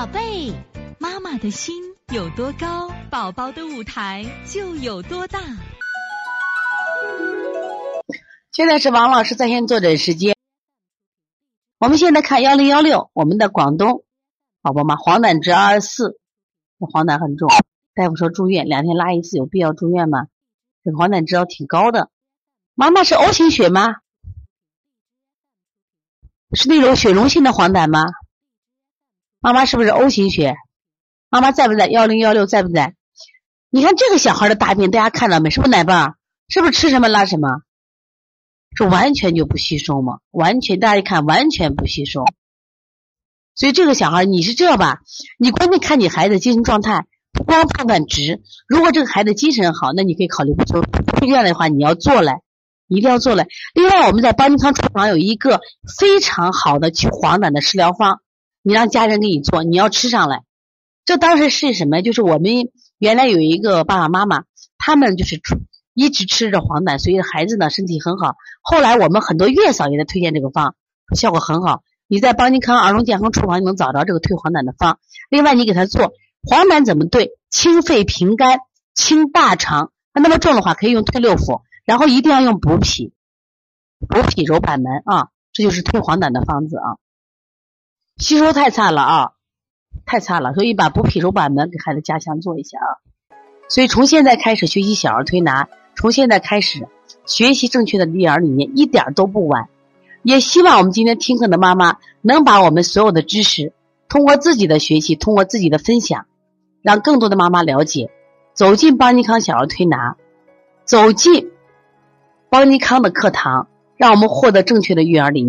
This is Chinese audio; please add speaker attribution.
Speaker 1: 宝贝，妈妈的心有多高，宝宝的舞台就有多大。
Speaker 2: 现在是王老师在线坐诊时间。我们现在看幺零幺六，我们的广东宝宝嘛，黄疸值二十四，黄疸很重，大夫说住院，两天拉一次，有必要住院吗？这个黄疸值要挺高的。妈妈是 O 型血吗？是那种血溶性的黄疸吗？妈妈是不是 O 型血？妈妈在不在？幺零幺六在不在？你看这个小孩的大便，大家看到没？是不是奶棒？是不是吃什么拉什么？是完全就不吸收吗？完全，大家一看完全不吸收。所以这个小孩，你是这样吧？你关键看你孩子精神状态，不光判断值。如果这个孩子精神好，那你可以考虑不做。不愿的话，你要做来，一定要做来。另外，我们在邦尼康厨房有一个非常好的去黄疸的食疗方，你让家人给你做，你要吃上来。这当时是什么？就是我们原来有一个爸爸妈妈，他们就是一直吃着黄疸，所以孩子呢身体很好。后来我们很多月嫂也在推荐这个方，效果很好。你在邦尼康儿童健康厨房能找着这个退黄疸的方。另外，你给他做黄疸怎么对？清肺平肝、清大肠。那么重的话，可以用退六腑，然后一定要用补脾，补脾揉板门啊，这就是退黄疸的方子啊。吸收太差了啊，太差了，所以把补脾揉板门给孩子加强做一下啊。所以从现在开始学习小儿推拿，从现在开始学习正确的育儿理念，一点都不晚。也希望我们今天听课的妈妈能把我们所有的知识，通过自己的学习，通过自己的分享，让更多的妈妈了解，走进邦尼康小儿推拿，走进邦尼康的课堂，让我们获得正确的育儿理念。